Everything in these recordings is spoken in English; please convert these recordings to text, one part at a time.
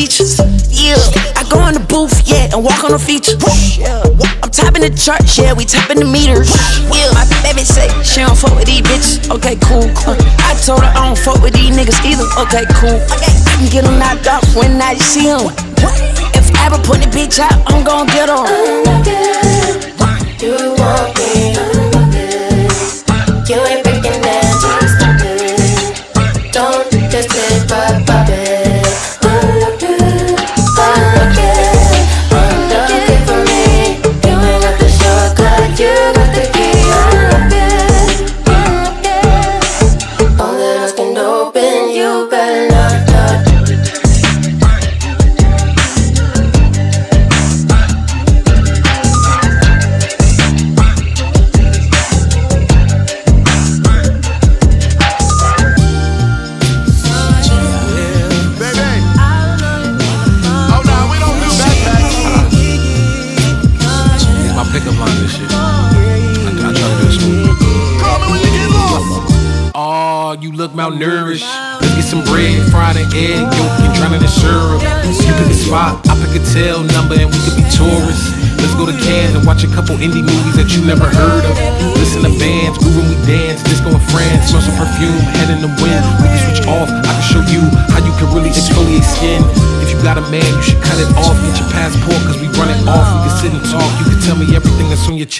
You. Yeah. I go in the booth, yeah, and walk on the features. Yeah. I'm topping the charts, yeah, we topping the meters. Yeah. My baby say she don't fuck with these bitches. Okay, cool, cool. I told her I don't fuck with these niggas either. Okay, cool. I can get them knocked off when I see them. If I ever put the bitch out, I'm gon' get them. You me, you ain't breaking that,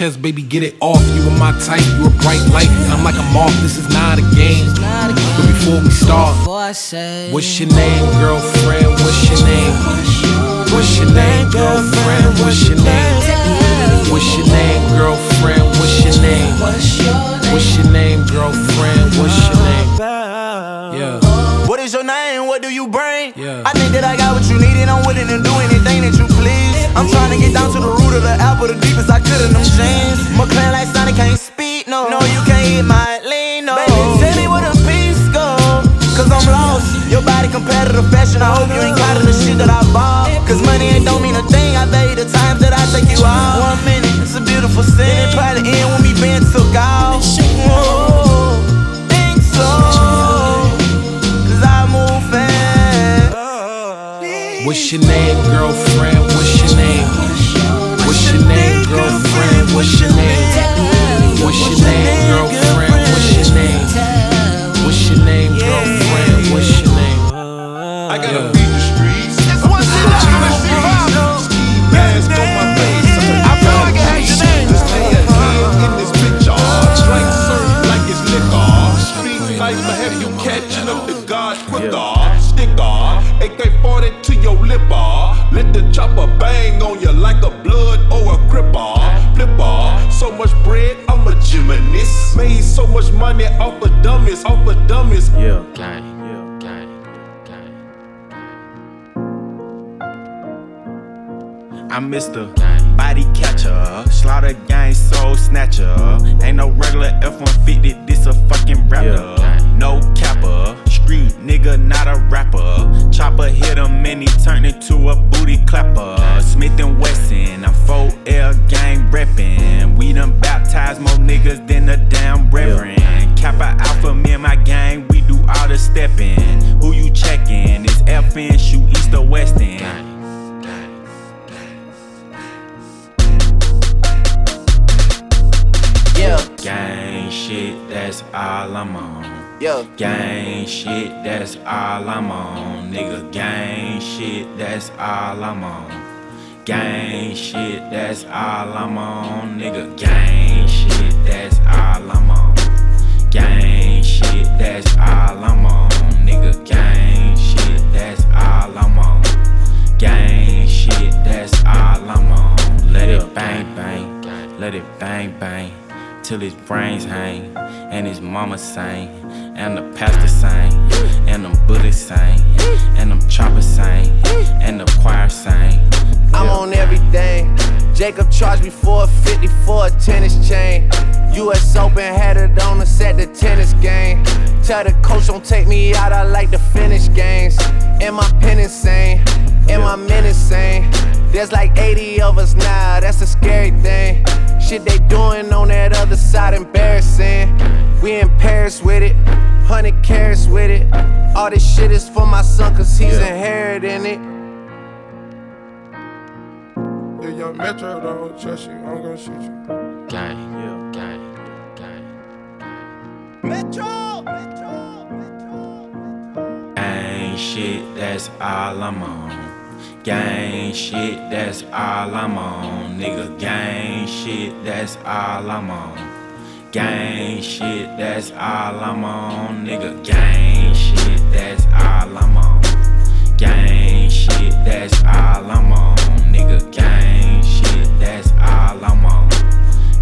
chest, baby, get it off. You are my type, you a bright light, I'm like a moth. This is not a game. But before we start, what's your name, girlfriend? What's your name? What's your name, girlfriend? What's your name? What's your name, girlfriend? What's your name? What's your name, girlfriend? Yeah. I got what you need and I'm willing to do anything that you please. I'm trying to get down to the root of the apple, the deepest I could in them jeans. McLaren like Sonic can't Nigga, gang shit, that's all I'm on. Gang shit, that's all I'm on. Nigga, gang shit, that's all I'm on. Gang shit, that's all I'm on. Nigga, gang shit, that's all I'm on. Gang shit, that's all I'm on. Let it bang bang, let it bang bang, till his brains hang, and his mama sing, and the pastor sing, and them bullets sing, and them choppers sing, and the choir sing. I'm on everything. Jacob charged me 450 for a tennis chain. US Open had it on us at the tennis game. Tell the coach don't take me out, I like to finish games. Am I pen insane? Am I men insane? There's like 80 of us now, that's a scary thing. Shit they doing on that other side, embarrassing. We in Paris with it, 100 carats with it. All this shit is for my son, cause he's Yeah. inheriting it. Yeah, young Metro don't trust you. I'm gonna shoot you. Gang, yeah, gang, gang. Metro! Gang shit, that's all I'm on. Gang shit, that's all I'm on. Nigga, gang shit, that's all I'm on. Gang shit, that's all I'm on. Nigga, gang shit, that's all I'm on. Gang shit, that's all I'm on. Nigga, gang shit, that's all I'm on.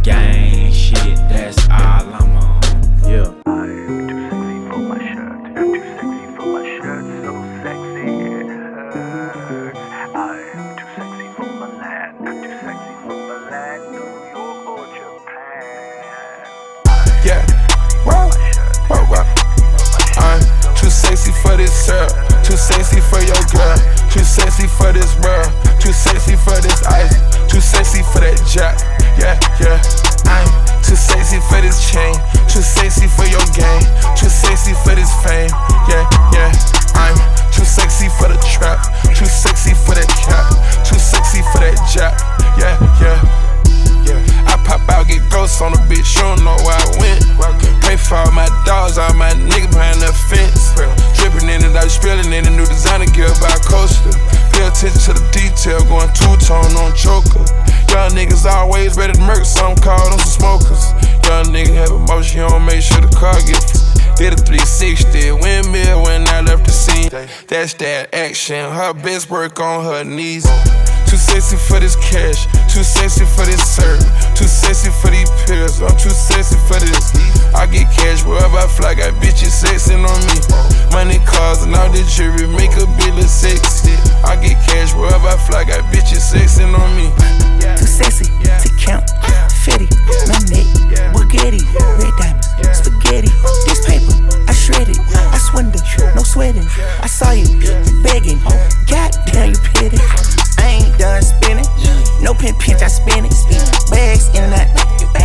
Gang shit, that's all I'm on. Yeah. Yeah. Too sexy for your girl. Too sexy for this world. Too sexy for this ice. Too sexy for that jack. Yeah, yeah. I'm too sexy for this chain. Too sexy for your game. Too sexy for this fame. Yeah, yeah. I'm too sexy for the trap. Too sexy for that cap. Too sexy for that jack. Yeah, yeah. Yeah, pop out, get ghosts on the bitch, you don't know where I went. Pray for all my dogs, all my niggas behind the fence. Dripping in it, I was spilling in the new designer gear by coaster. Pay attention to the detail, going two tone on choker. Young niggas always ready to murk, some call them some smokers. Young nigga have emotion, he don't make sure the car get did a 360 windmill when I left the scene. That's that action. Her best work on her knees. Too sexy for this cash. Too sexy for this serve. Too sexy for these pills. I'm too sexy for this. I get cash wherever I fly. Got bitches sexing on me. Money, cars, and all the jewelry make a bill of sexy. I get cash wherever I fly. Got bitches sexing on me. Too sexy to count. Fetty, my neck, Bugatti, red diamonds, spaghetti. This paper, shredded. I swindle, no sweating. I saw you begging. Goddamn, you pity. I ain't done spinning. No pin pinch, I spin it. Bags in out.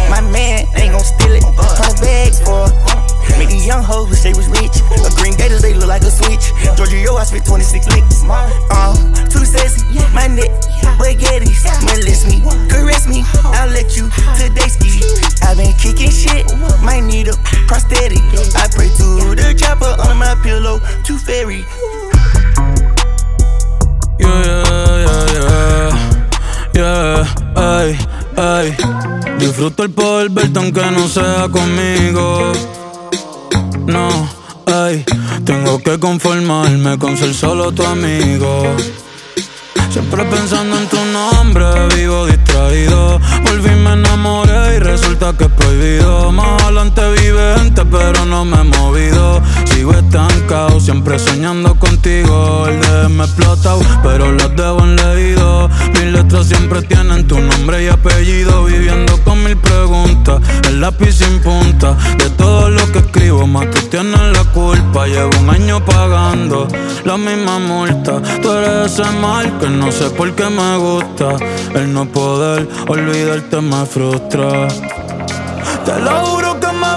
My man ain't gon' steal it. Hundred bags for. Make these young hoes wish they was rich. A green gators, they look like a switch. Giorgio, yo I spit 26 licks. Uh, too sexy, my neck, baguettes. Molest me, caress me, I'll let you today ski. i been kicking shit, might need a prosthetic. I pray to the chopper under my pillow, too fairy. Yeah, yeah, yeah, yeah, yeah, ay, ay. Disfruto el poder verte aunque no sea conmigo. No, ay, tengo que conformarme con ser solo tu amigo. Siempre pensando en tu nombre, vivo distraído. Volví, me enamoré y resulta que es prohibido. Más adelante vive gente, pero no me he movido. Sigo estancado, siempre soñando contigo. El de me explotado, pero los debo en leído. Mis letras siempre tienen tu nombre y apellido. Viviendo con mil preguntas, el lápiz sin punta. De todo lo que escribo, más tú tienes la culpa. Llevo un año pagando la misma multa. Tú eres ese mal que no sé por qué me gusta. El no poder olvidarte me frustra. Te lo juro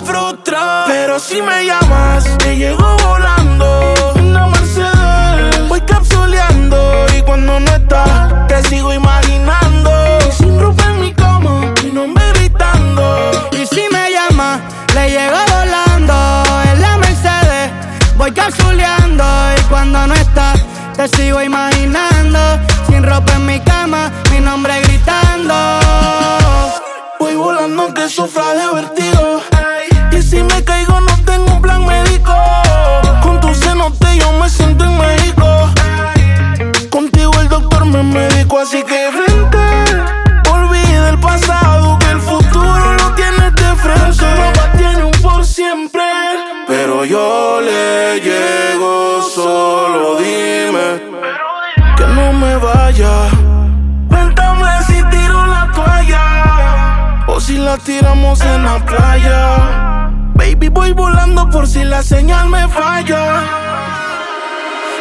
que. Pero si me llamas, te llego volando. Una Mercedes, voy capsuleando. Y cuando no estás, te sigo imaginando. Y sin ropa en mi cama, mi nombre gritando. Y si me llama, le llego volando en la Mercedes. Voy capsuleando y cuando no estás, te sigo imaginando. Sin ropa en mi cama, mi nombre gritando. Voy volando aunque sufra de me médico, así que frente. Olvida el pasado, que el futuro lo tienes de frente. Papá tiene un por siempre. Pero yo le llego, solo dime que no me vaya. Cuéntame si tiro la toalla o si la tiramos en la playa. Baby, voy volando por si la señal me falla.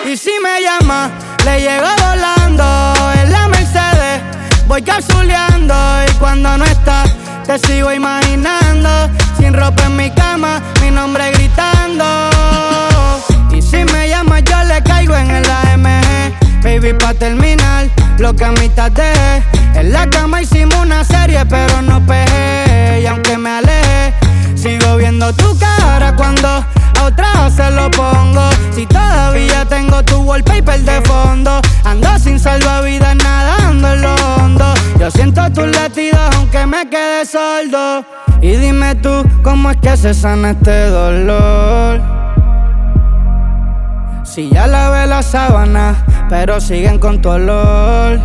Y si me llama, le llego volando en la Mercedes. Voy capsuleando y cuando no estás, te sigo imaginando. Sin ropa en mi cama, mi nombre gritando. Y si me llamas, yo le caigo en el AMG. Baby, pa' terminar, lo que a mitad dejé. En la cama hicimos una serie, pero no pegué. Y aunque me aleje, sigo viendo tu cara cuando otra se lo pongo. Si todavía tengo tu wallpaper de fondo, ando sin salvavidas nadando en lo hondo. Yo siento tus latidos aunque me quede sordo. Y dime tú, ¿cómo es que se sana este dolor? Si ya lavé la sábana, pero siguen con tu olor.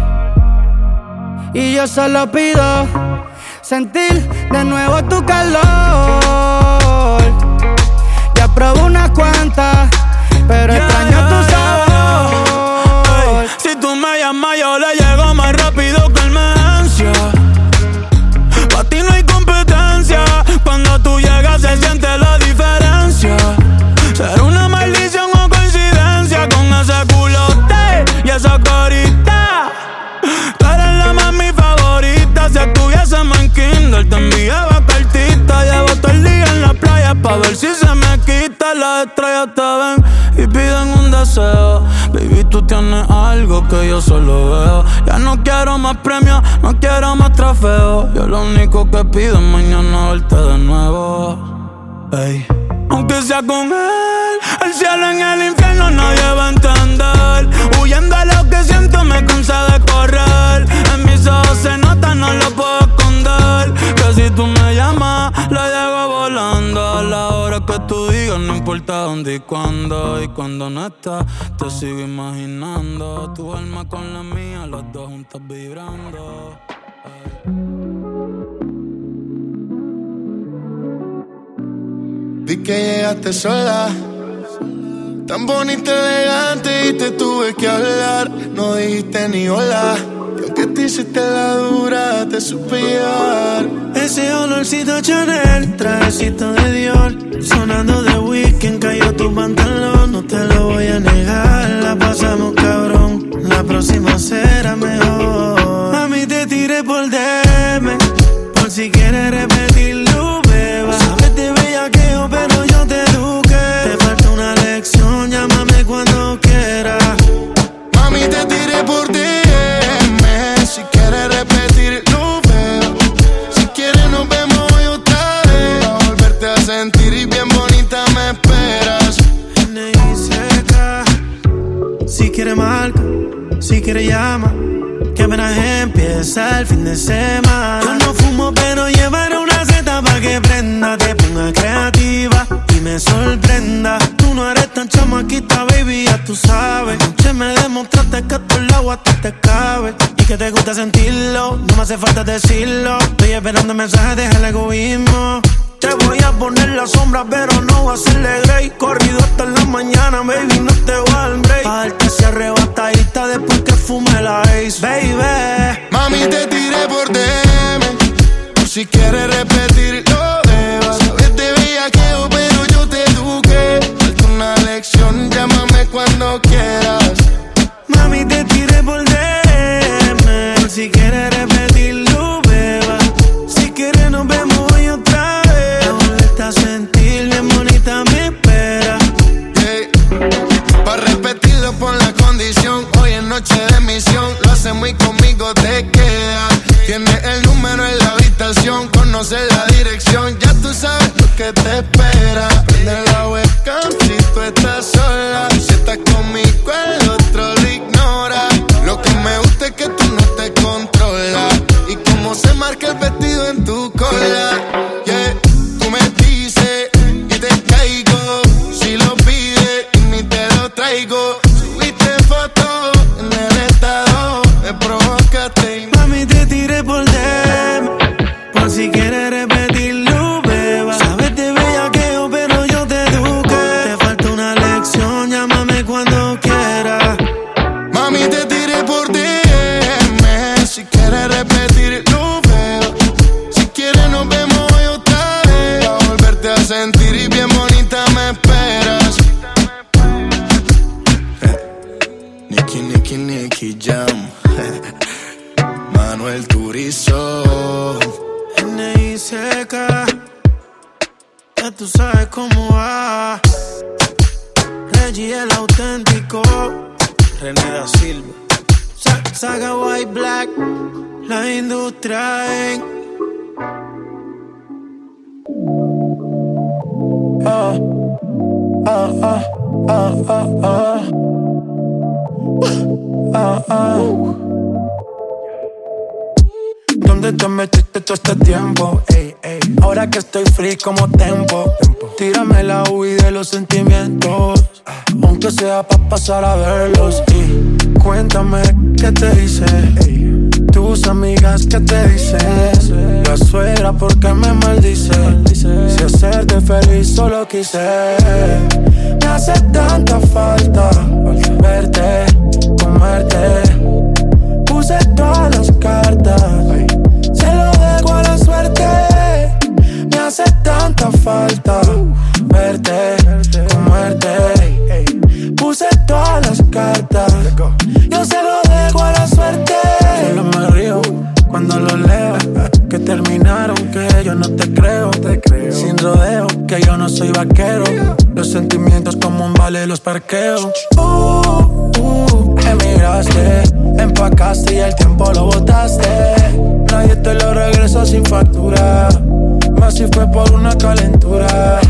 Y yo solo pido sentir de nuevo tu calor. Probé unas cuantas, pero extraño pa' ver si se me quita. Las estrellas te ven y piden un deseo. Baby, tú tienes algo que yo solo veo. Ya no quiero más premios, no quiero más trofeos. Yo lo único que pido es mañana verte de nuevo. Ey. Aunque sea con él, el cielo en el infierno nadie va a entender. Huyendo a lo que siento me cansa de correr. En mis ojos se nota, no lo puedo esconder. Que si tú me llamas, la llego volando. A la hora que tú digas, no importa dónde y cuándo. Y cuando no estás, te sigo imaginando. Tu alma con la mía, los dos juntos vibrando. Vi que llegaste sola, tan bonita, elegante y te tuve que hablar. No dijiste ni hola, y aunque te hiciste la dura, te supe llevar. Ese olorcito Chanel, trajecito de Dior Sonando de weekend, cayó tu pantalón No te lo voy a negar, la pasamos cabrón La próxima será mejor A mí te tiré por DM Por si quieres repetirlo, Que apenas empieza el fin de semana. Yo no fumo, pero llevaré una seta para que prenda. Te ponga creativa y me sorprenda. Tú no eres tan chamaquita, baby, ya tú sabes. Anoche me demostraste que tu agua a ti te cabe. Y que te gusta sentirlo, no me hace falta decirlo. Estoy esperando mensajes, deja el egoísmo. Te voy a poner la sombra, pero no voy a hacerle grey. Corrido hasta la mañana, baby, no te voy a dar break. Pa' darte ese arrebatadita fume la ace, baby. Mami, te tiré por DM. Por si quieres Black. La industria en. Ah, ah, ah. ¿Dónde te metiste todo este tiempo? Ey, ey. Ahora que estoy free como tempo. Tírame la UI de los sentimientos. Aunque sea pa' pasar a verlos. Y cuéntame qué te hice. Tus amigas, ¿qué te dicen? La suegra, ¿por qué me maldice? Si hacerte feliz solo quise. Me hace tanta falta verte, comerte. Puse todas las cartas. Que yo no soy vaquero. Los sentimientos como un vale los parqueo. Uh, uh, emigraste, empacaste y el tiempo lo botaste. Nadie te lo regresa sin factura. Más si fue por una calentura.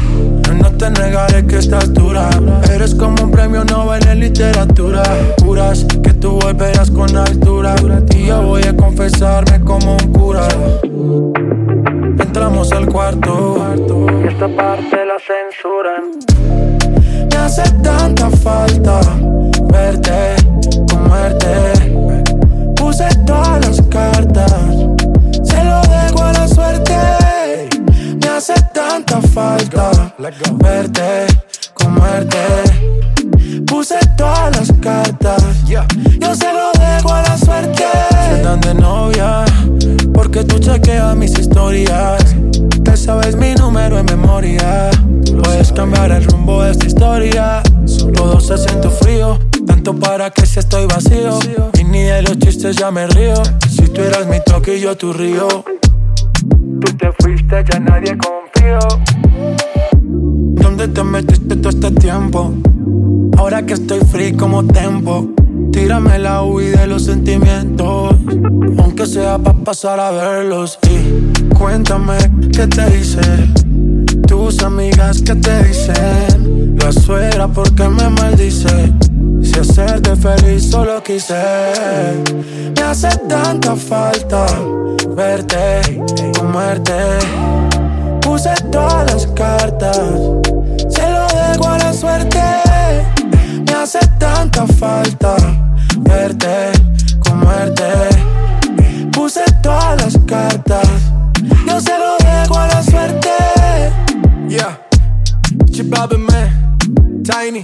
No te negaré que estás dura. Eres como un premio Nobel en literatura. Juras que tú volverás con altura. Y yo voy a confesarme como un cura. Entramos al cuarto. Y esta parte la censuran. Me hace tanta falta verte, comerte. Puse todas las cartas. Se lo dejo a la suerte. Me hace tanta falta verte, si estoy vacío. Y ni de los chistes ya me río. Si tú eras mi toque y yo tu río. Tú te fuiste, ya nadie confió. ¿Dónde te metiste todo este tiempo? Ahora que estoy free como tempo. Tírame la UI de los sentimientos. Aunque sea pa' pasar a verlos. Y cuéntame qué te hice. Tus amigas, ¿qué te dicen? La suegra, ¿por qué me maldice? Si hacerte feliz solo quise. Me hace tanta falta verte, comerte. Puse todas las cartas. Se lo dejo a la suerte. Me hace tanta falta verte, comerte. Puse todas las cartas. Yo se lo dejo a la suerte. Yeah, Chibabe man, Tiny,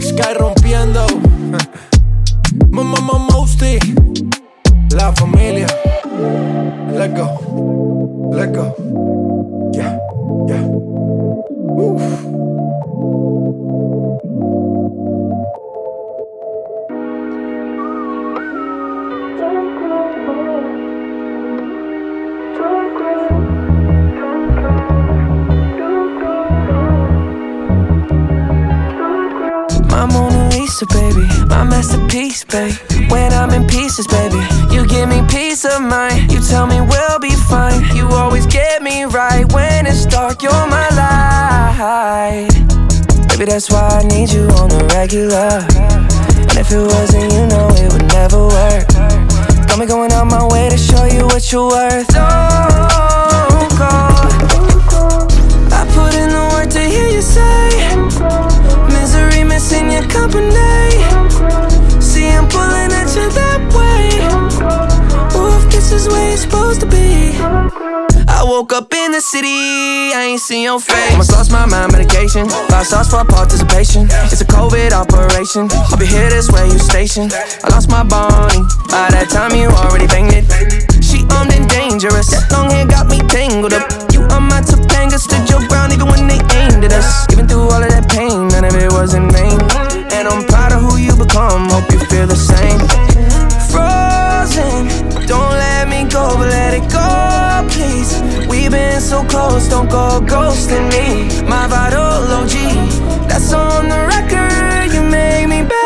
Sky rompiendo. Mamá Mosty, la familia. Let go, let go. Yeah, yeah. Oof. My Mona Lisa, baby, my masterpiece, babe. When I'm in pieces, baby, you give me peace of mind. You tell me we'll be fine. You always get me right when it's dark. You're my light, baby. That's why I need you on the regular. And if it wasn't, you know it would never work. Got me going out my way to show you what you're worth. Don't go. I put in the work to hear you say missing your company. See, I'm pulling at you that way. Ooh, if this is where you're supposed to be. I woke up in the city, I ain't seen your face. Almost lost my mind, medication. Five stars for participation. It's a COVID operation. I'll be here this way, you station. I lost my Bonnie. By that time, you already banged it. She armed and dangerous. That long hair got me tangled up. You are my Topanga, stood your ground even when they aimed at us was in vain. And I'm proud of who you become, hope you feel the same. Frozen, don't let me go, but let it go, please. We've been so close, don't go ghosting me. My vital OG, that's on the record, you make me better.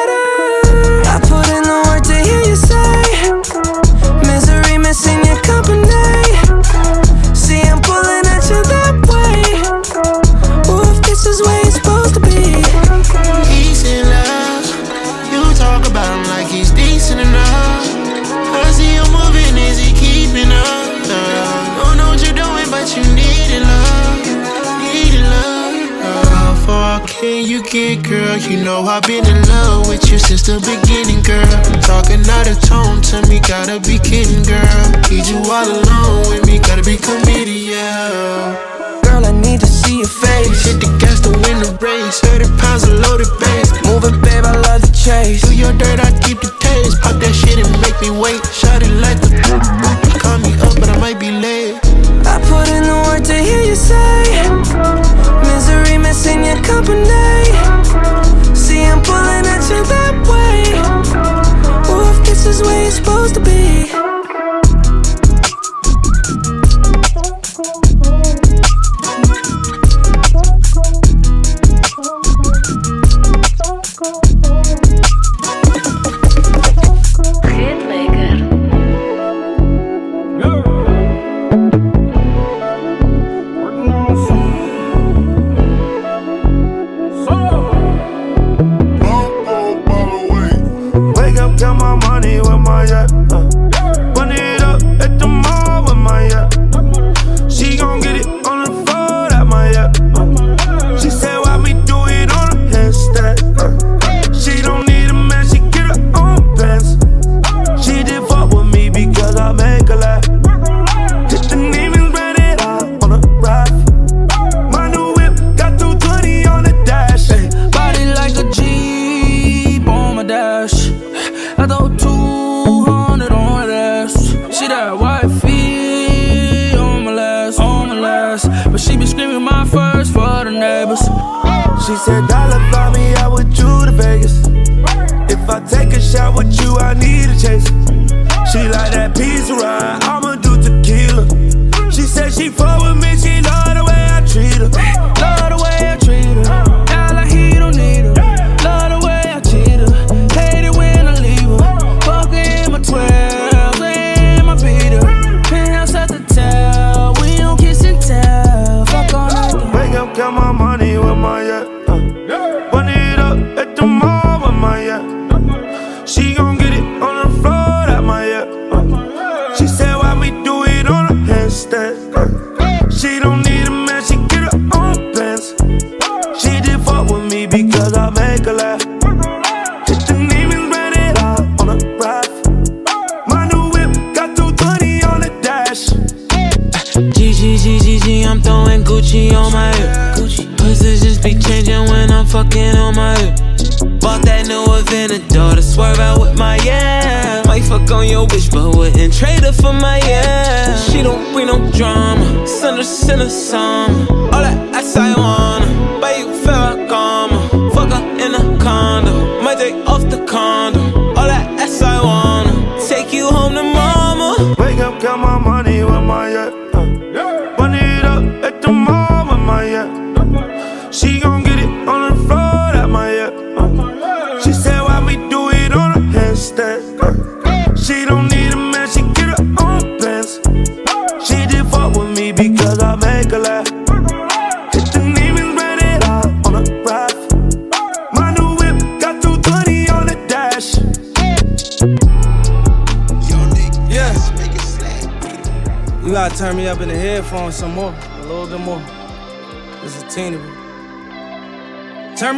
again, girl. You know I've been in love with you since the beginning, girl. Talking out of tone to me, gotta be kidding, girl. Need you all alone with me, gotta be comedian. Girl, I need to see your face. Hit the gas to win the race. 30 pounds of loaded bass. Moving, babe, I love the chase. Do your dirt, I keep the taste. Pop that shit and make me wait. Shot it like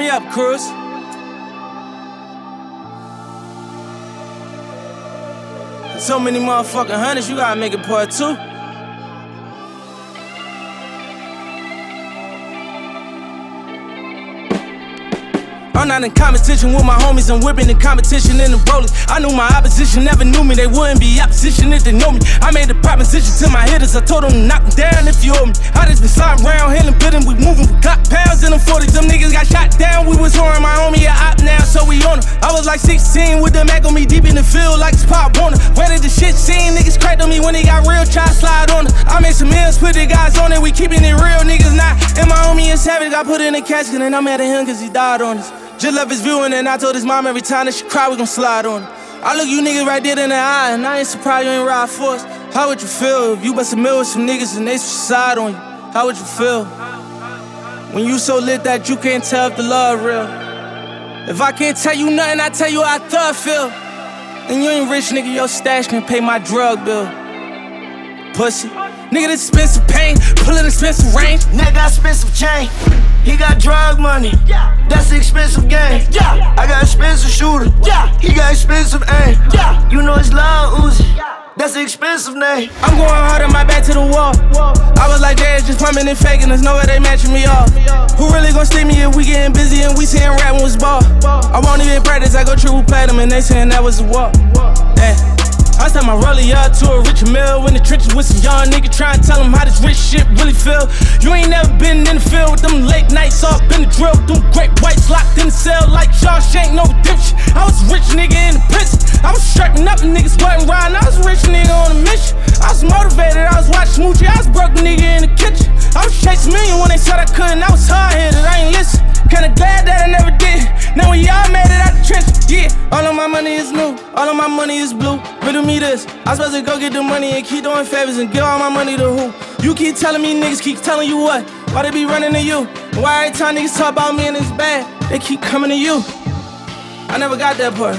me up, Cruz. So many motherfucking hundreds, you gotta make it part two. Not in competition with my homies, I'm whipping in competition in the rollies. I knew my opposition never knew me, they wouldn't be opposition if they know me. I made a proposition to my hitters, I told them to knock them down if you owe me. I just been sliding around, hitting, bidding, we moving, we got pounds in them 40s. Them niggas got shot down, we was whoring my homie a op now, so we on him. I was like 16 with the Mac on me deep in the field like it's Pop Warner. Where did the shit scene? Niggas cracked on me when they got real, try slide on it. I made some meals, put the guys on it, we keeping it real, niggas not. And my homie is savage, got put in a casket and I'm mad at him cause he died on us. Just left his viewing and I told his mom every time that she cry, we gon' slide on it. I look you niggas right dead in the eye and I ain't surprised you ain't ride for us. How would you feel if you bust a mill with some niggas and they suicide on you? How would you feel? When you so lit that you can't tell if the love real. If I can't tell you nothing, I tell you how I thug feel. And you ain't rich, nigga, your stash can pay my drug bill. Pussy. Nigga, this expensive pain, pullin' expensive range. Nigga got expensive chain. He got drug money. Yeah. That's the expensive game. Yeah. I got expensive shooter. Yeah. He got expensive aim. Yeah. You know it's loud Uzi. That's an expensive name. I'm going hard on my back to the wall. I was like, Dad, just pumping and faking. There's no way they matching me off. Who really gon' see me if we getting busy and we seeing rap when was ball? I won't even practice. I go triple platinum and they saying that was a walk. Hey. Eh. I tell my rollie up to a rich mill in the trenches with some young nigga trying to tell him how this rich shit really feel. You ain't never been in the field with them late nights off in the drill, them great whites locked in the cell like Shawshank, no redemption. I was rich nigga in the prison. I was strapping up niggas wasn't. I was rich nigga on a mission. I was motivated, I was watching Smoochie, I was broke nigga in the kitchen. I was chasing million when they said I couldn't. I was hard headed, I ain't listen. Kinda glad that I never did. Now we all made it out the trench, yeah. All of my money is new, all of my money is blue. Riddle me this, I supposed to go get the money and keep doing favors and give all my money to who? You keep telling me niggas keep telling you what? Why they be running to you? Why every time niggas talk about me and it's bad, they keep coming to you? I never got that part.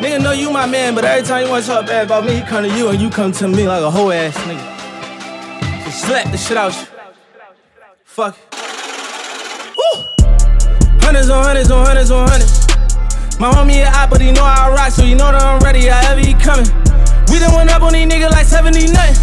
Nigga know you my man, but every time you wanna talk bad about me, he come to you and you come to me like a whole ass nigga. Just slap the shit out you. Fuck it. Hundreds on hundreds on hundreds on hundreds. My homie a op, but he know I rock, so you know that I'm ready. I However he coming. We done went up on these niggas like 70 nothing.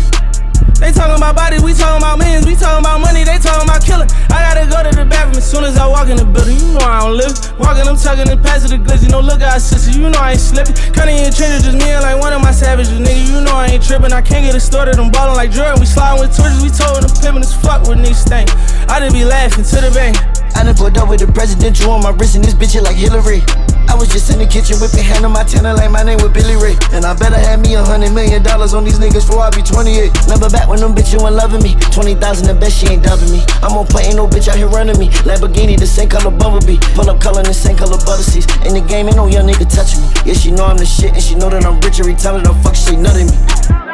They talking about bodies, we talking about millions, we talking about money, they talking about killing. I gotta go to the bathroom as soon as I walk in the building. You know I don't live. Walking, I'm tugging and passing the glizzy. No look out, sister, you know I ain't slipping. Cutting in trenches, just me and like one of my savages, nigga. You know I ain't tripping. I can't get it started. I'm ballin' like Jordan. We sliding with torches, we told them pimpin' as fuck with niggas stank. I just be laughing to the bank. I done pulled up with the presidential on my wrist and this bitch hit like Hillary. I was just in the kitchen whipping hand on my tenor like my name was Billy Ray. And I better have me a hundred million dollars on these niggas before I be 28. Number back when them bitches weren't loving me. 20,000 the best, she ain't dubbing me. I'm on play, ain't no bitch out here running me. Lamborghini, the same color Bumblebee. Pull up color, the same color butter seats. In the game, ain't no young nigga touching me. Yeah, she know I'm the shit and she know that I'm rich every time that I fuck, she nutting me.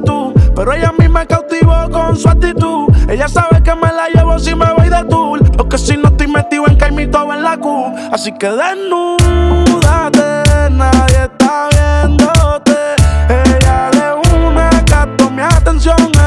Pero ella a mí me cautivó con su actitud. Ella sabe que me la llevo si me voy de tour. Porque si no estoy metido en caimito o en la Q. Así que desnúdate, nadie está viéndote. Ella de una captó mi atención.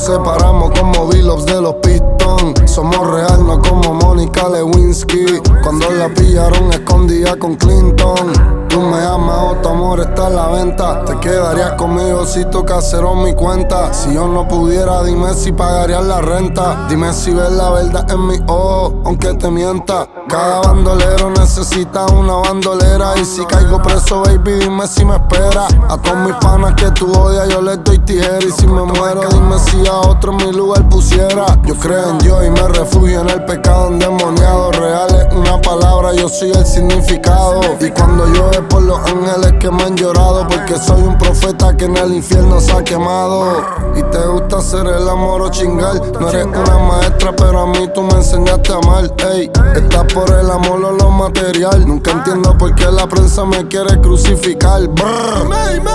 Separamos como Billups de los Pistons. Somos real, no como Mónica Lewinsky. Cuando la pillaron escondida con Clinton. Tú me amas o tu amor está en la venta. Te quedarías conmigo si tu casero mi cuenta. Si yo no pudiera, dime si pagarías la renta. Dime si ves la verdad en mi ojo, aunque te mienta. Cada bandolero necesita una bandolera. Y si caigo preso, baby, dime si me espera. A todos mis panas que tú odias, yo les doy tijera. Y si me muero, dime si a otro en mi lugar pusiera. Yo creo en Dios y me refugio en el pecado endemoniado. Real es una palabra, yo soy el significado. Y cuando llueve por los ángeles que me han llorado, porque soy un profeta que en el infierno se ha quemado. Y te gusta hacer el amor o chingar. No eres una maestra, pero a mí tú me enseñaste a amar. Ey, estás por el amor o lo material. Nunca entiendo por qué la prensa me quiere crucificar. Brr. Dime,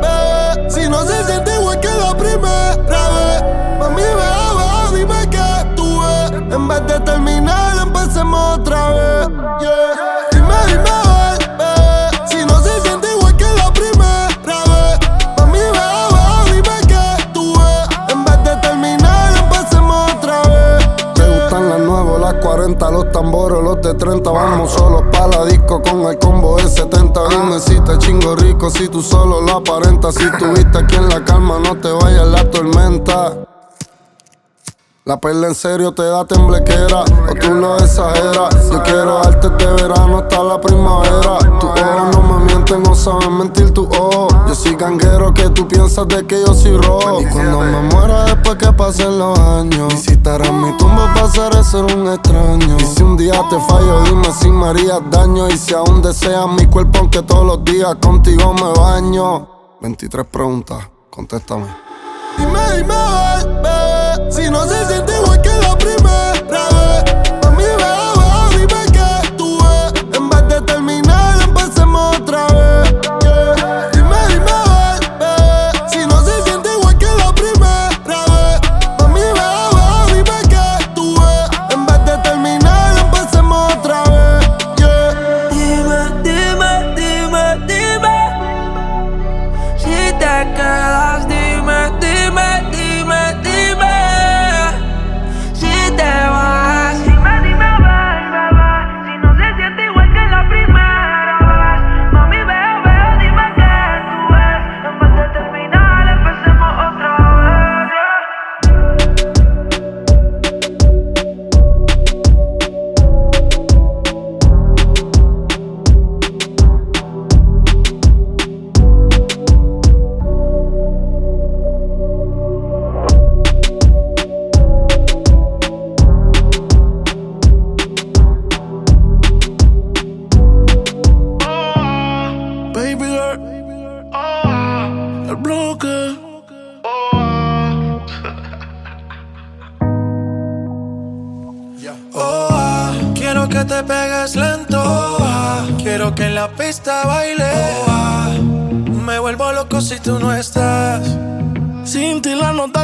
bebé, si no se siente igual que la primera vez. Mami, bebé, dime que tú ves. En vez de terminar, empecemos otra vez. Yeah. Tambores, los de 30. Vamos solos pa' la disco con el combo de 70. Dime si te chingo rico, si tú solo lo aparentas. Si tuviste aquí en la calma, no te vayas la tormenta. La perla en serio te da temblequera, o tú lo exageras. Yo quiero darte de verano hasta la primavera. Tus ojos no me mienten, no saben mentir tus ojos. Yo soy ganguero que tú piensas de que yo soy rojo. Y cuando me muera después que pasen los años, visitarás mi tumba pasaré ser un extraño. Y si un día te fallo, dime si me harías daño. Y si aún deseas mi cuerpo, aunque todos los días contigo me baño. 23 preguntas, contéstame. Dime, dime, bebé, si no se siente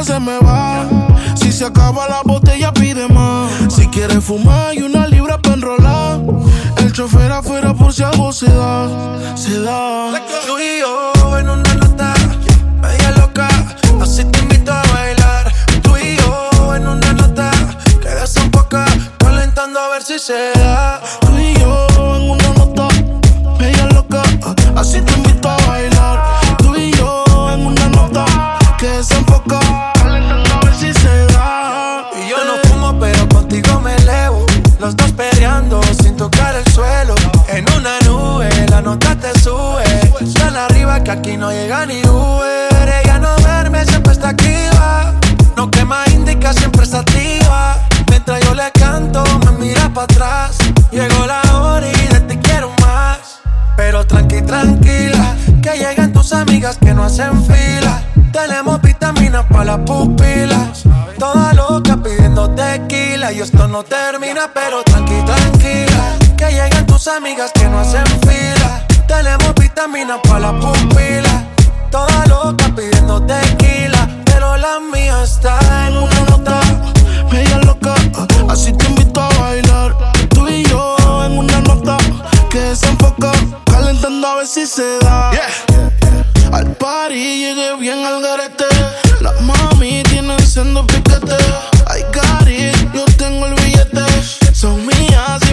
se me va. Si se acaba la botella, pide más. Si quieres fumar, y una libra para enrolar. El chofer afuera por si algo se da. Se da. Tú y yo en una nota, media loca. Así te invito a bailar. Tú y yo en una nota, que desenfoca, calentando a ver si se aquí no llega ni Uber. Ella no duerme, siempre está activa. No quema indica, siempre está activa. Mientras yo le canto, me mira para atrás. Llegó la hora y de ti quiero más. Pero tranqui, tranquila, que llegan tus amigas que no hacen fila. Tenemos vitaminas para las pupilas. Toda loca pidiendo tequila. Y esto no termina, pero tranqui, tranquila. Que llegan tus amigas que no hacen fila. Tenemos vitamina para la pupila. Toda loca pidiendo tequila, pero la mía está en una nota. Media loca, así te invito a bailar. Tú y yo en una nota que se enfoca, calentando a ver si se da. Yeah. Al party llegué bien al garete. Las mami tienen siendo piquete. I got it, yo tengo el billete. Son mías.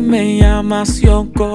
me llamas yo con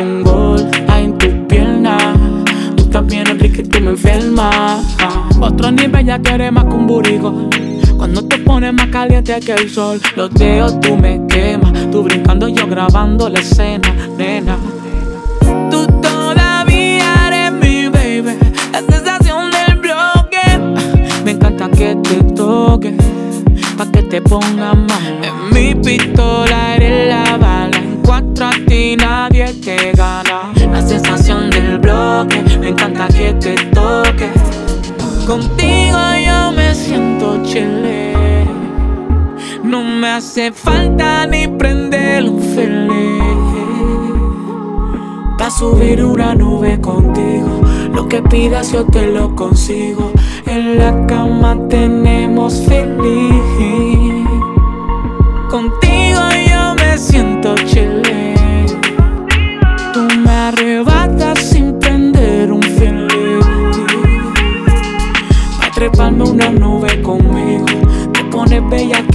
un gol ahí en tu pierna. Tú también bien rica y me enfermas. Otro nivel ya que eres más que un burigo. Cuando te pones más caliente que el sol, los dedos tú me quemas. Tú brincando, yo grabando la escena, nena. Tú todavía eres mi baby, la sensación del bloque. Me encanta que te toque, pa' que te pongas más. En mi pistola eres la bala cuatro a ti nadie te gana. La sensación del bloque, me encanta que te toques. Contigo yo me siento chile. No me hace falta ni prender un felé. Pa' subir una nube contigo. Lo que pidas yo te lo consigo. En la cama tenemos feliz. Una nube conmigo. Te pones bellaquita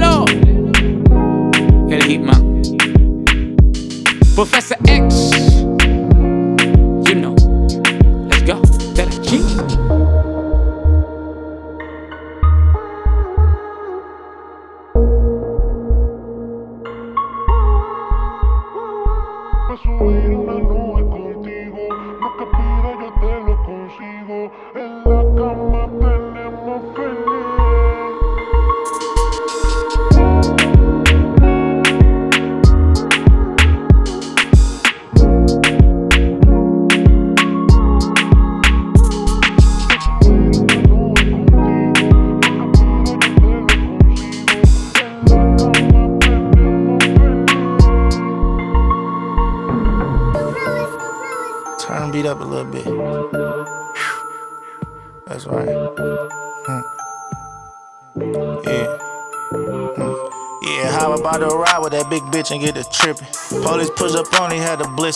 Lelo, el Hitman, Professor X,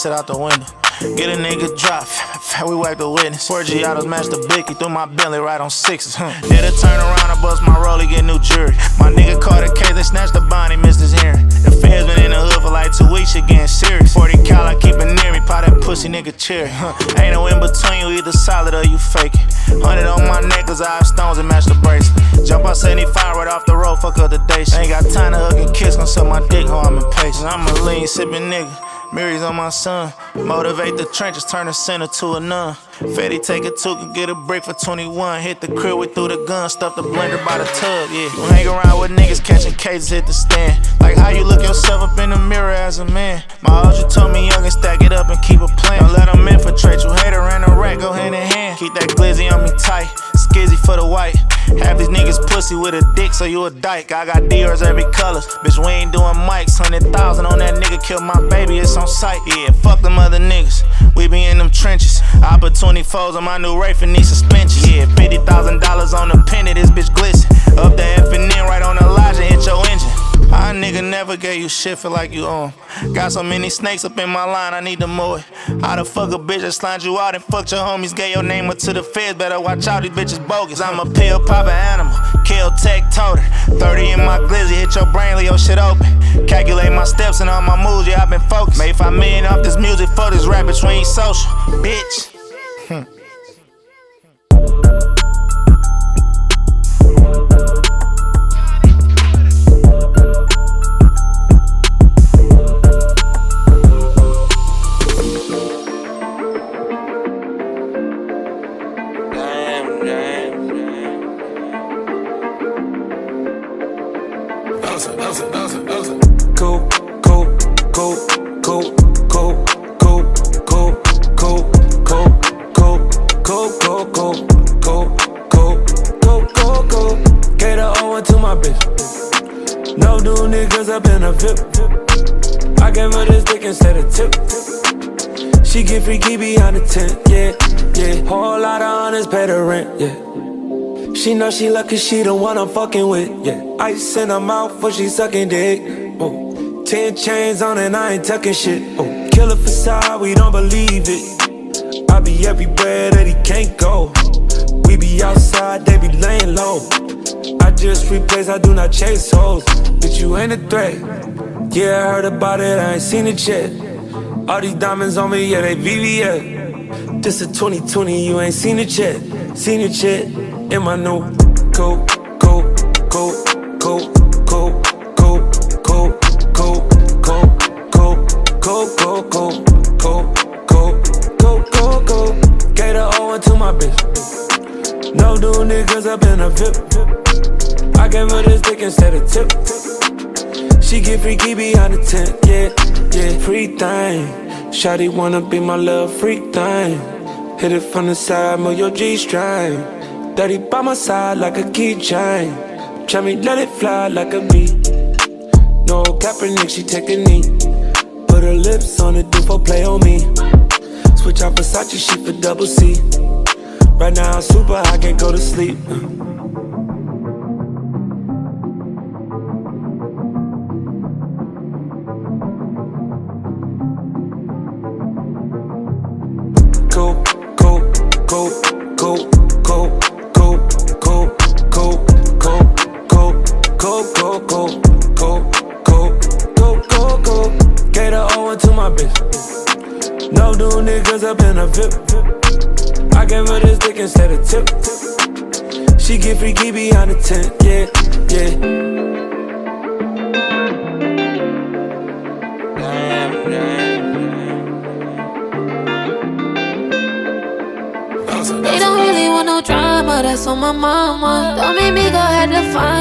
it out the window. Get a nigga drop, we whack the witness. Four Giottos match the Bicky through my belly right on sixes. Huh. Did a turn around, I bust my rollie, get new jury. My nigga caught a case, they snatched the bond, missed his hearing. The feds been in the hood for like two weeks, shit getting serious. 40 cal, I keep it near me, pop that pussy nigga cherry. Huh. Ain't no in between, you either solid or you fake. 100 on my neck, cause I have stones and match the bracelet. Jump out 75 right off the road, fuck up the day. Ain't got time to hug and kiss, gon' suck my dick, ho, I'm impatient. I'm a lean sippin' nigga. Mary's on my son. Motivate the trenches, turn the center to a nun. Fetty take a two, can get a break for 21. Hit the crib, we threw the gun, stuff the blender by the tub, yeah. You hang around with niggas catching cases, hit the stand. Like how you look yourself up in the mirror as a man. My OG told me young and stack it up and keep a plan. Don't let them infiltrate you, hater and a rat go hand in hand. Keep that glizzy on me tight, skizzy for the white. Half these niggas pussy with a dick, so you a dyke. I got Dior's every colors. Bitch, we ain't doing mics. Hundred thousand on that nigga, kill my baby, it's on sight. Yeah, fuck them other niggas. We be in them trenches. I Opportunity foes on my new Wraith and need suspensions. Yeah, fifty thousand dollars on the penny, this bitch glisten. Up the F right on Elijah, hit your engine. I nigga never gave you shit, feel like you own. Got so many snakes up in my line, I need to mow it. How the fuck a bitch that slimed you out and fucked your homies, gave your name up to the feds. Better watch out, these bitches bogus. I'm a pill poppin' animal, kill tech toter. 30 in my glizzy, hit your brain, leave your shit open. Calculate my steps and all my moves, yeah, i been focused. Made 5 million off this music for this rap between social, bitch. New niggas up in a VIP. I gave her this dick instead of tip. She get freaky behind the tent, yeah, yeah. Whole lot of honest, pay the rent, yeah. She know she lucky, she the one I'm fucking with, yeah. Ice in her mouth for she sucking dick. Oh, ten chains on and I ain't tucking shit. Oh, killer facade, we don't believe it. I be everywhere that he can't go. We be outside, they be laying low just replays, I do not chase hoes. Bitch, you ain't a threat. Yeah, I heard about it, I ain't seen it yet. All these diamonds on me, yeah, they VVS. This a 2020, you ain't seen it yet. Seen it yet in my new coat, coat, coat, coat, coat, coat, coat, coat, coat, coat, coat, coat, coat, coat, coat, coat, coat, coat. Gator O into my bitch. No new niggas up in a VIP. Gave her this dick instead of tip. She get freaky behind the tent, yeah, yeah. Free thing. Shawty wanna be my little freak thing. Hit it from the side, move your G string. Daddy by my side like a keychain. Try me, let it fly like a bee. No Kaepernick, she take a knee. Put her lips on it, do for play on me. Switch out Versace, she for double C. Right now I'm super, I can't go to sleep. Up in a VIP. I gave her this dick instead of tip. She get freaky behind the tent, yeah, yeah. They don't really want no drama, that's on my mama. Don't make me go ahead to find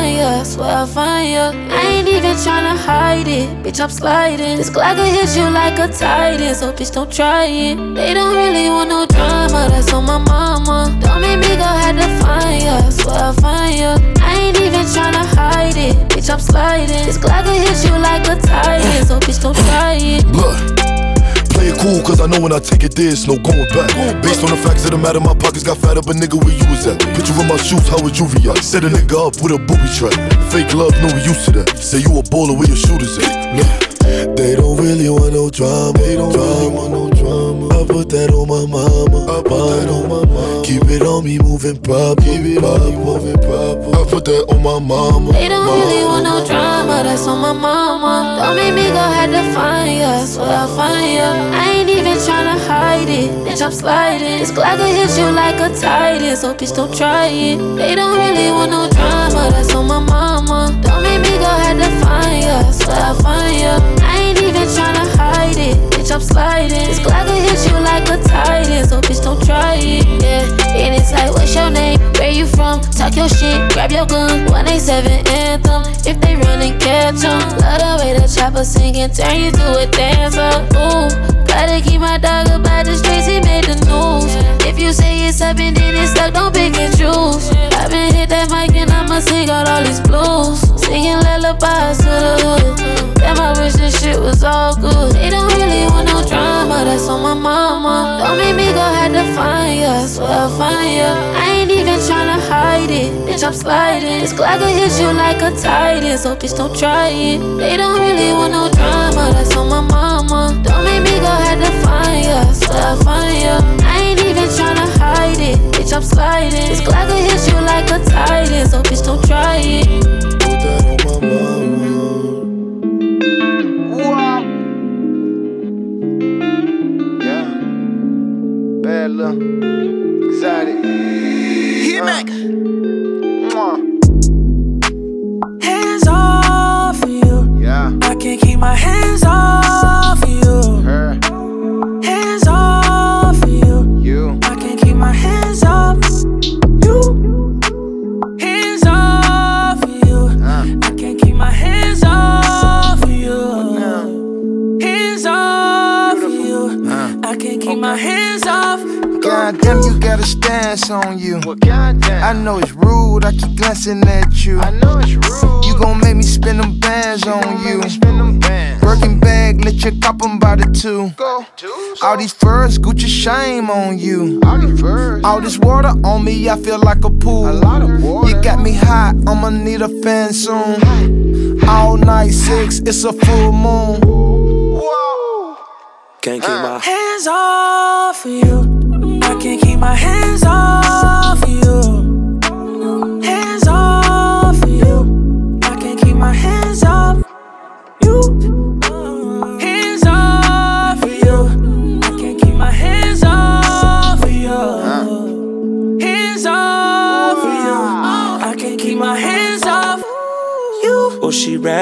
ya, swear I'll find ya. I ain't even tryna hide it, bitch, I'm sliding. This Glock will hit you like a titan, so bitch, don't try it. They don't really want no drama, that's on my mama. Don't make me go ahead to find ya, swear I'll find ya. I ain't even tryna hide it, bitch, I'm sliding. This Glock will hit you like a titan, so bitch, don't try it. Play it cool, cause I know when I take it, there's no going back. Based on the facts of the matter, my pockets got fat up, a nigga, where you was at? Picture in my shoes, how would you react? Set a nigga up with a booby trap. Fake love, no, use to that. Say you a baller, where your shooters at? Look, they don't really want no drama. They don't really want no drama. I put that on my mama. I put that on my mama. Keep it on me, moving proper. Keep it on me, moving proper. I put that on my mama. They don't really want no drama, that's on my mama. Don't make me go ahead to find ya, swear I'll find ya. I ain't even tryna hide it, bitch, I'm sliding. This Glock will hit you like a titan, so bitch, don't try it. They don't really want no drama, that's on my mama. Don't make me go ahead to find ya, swear I'll find ya. I ain't even tryna hide it, bitch, I'm sliding. This Glock will hit you like a titan, so oh, bitch, don't try it. Yeah, and it's like, what's your name? Where you from? Talk your shit, grab your gun. 187 anthem. If they run and catch catch 'em, love the way the chopper sing and turn you to a dancer. Ooh, gotta keep my dog about the streets, he made the news. If you say it's up and then it's stuck, don't pick and choose. I've been hit that mic and I'ma sing out all these blues. Singing lullabies to the hood. Damn, I wish this shit was all good. They don't really want no drama, that's on my mama. Don't make me go ahead to find ya, swear I'll find ya. I ain't even tryna hide it, bitch, I'm sliding. This Glock will hit you like a titan, so oh, bitch, don't try it. They don't really want no drama, feel like a pool. You got me hot, I'ma need a fan soon. All night six, it's a full moon. Can't keep my hands off you. I can't keep my hands off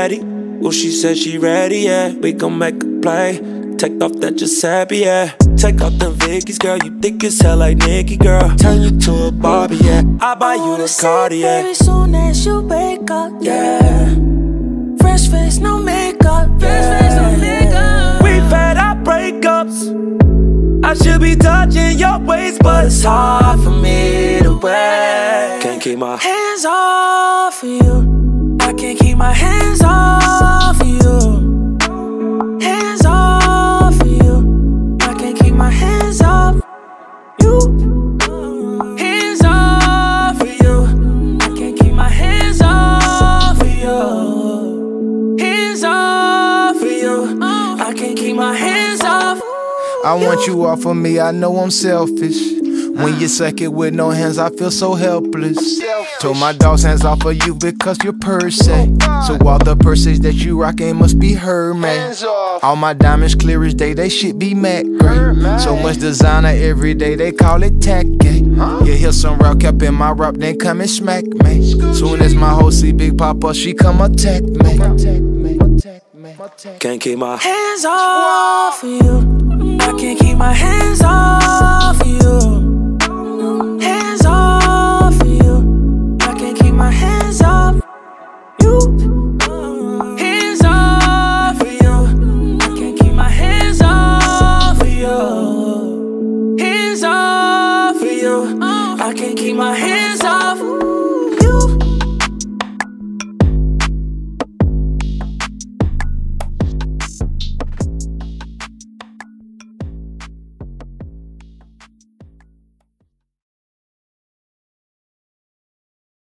She ready? Oh, she said she ready, yeah. We gon' make a play. Take off that Giuseppe, yeah. Take off them Vickies, girl. You thick as hell like Nicki, girl. Turn you to a Barbie, yeah. I buy you a Cartier. Baby, soon as you wake up, yeah. Fresh face, no makeup, fresh face, no makeup. We've had our breakups. I should be touching your waist, but it's hard for me to wait. Can't keep my hands off of you. I can't keep my hands off you. Hands off of you. I can't keep my hands off you. Hands off you. I can't keep my hands off you. Hands off you. I can't keep my hands off. I want you off of me, I know I'm selfish. When you suck it with no hands, I feel so helpless. Told my dog's hands off of you because you're per se. So all the purses that you rockin' must be her, man. All my diamonds clear as day, they should be matte gray. So much designer every day, they call it tacky. You hear some rock up in my rap, then come and smack me. Soon as my hoe see Big Papa, she come attack me. Can't keep my hands off of you. I can't keep my hands off of you.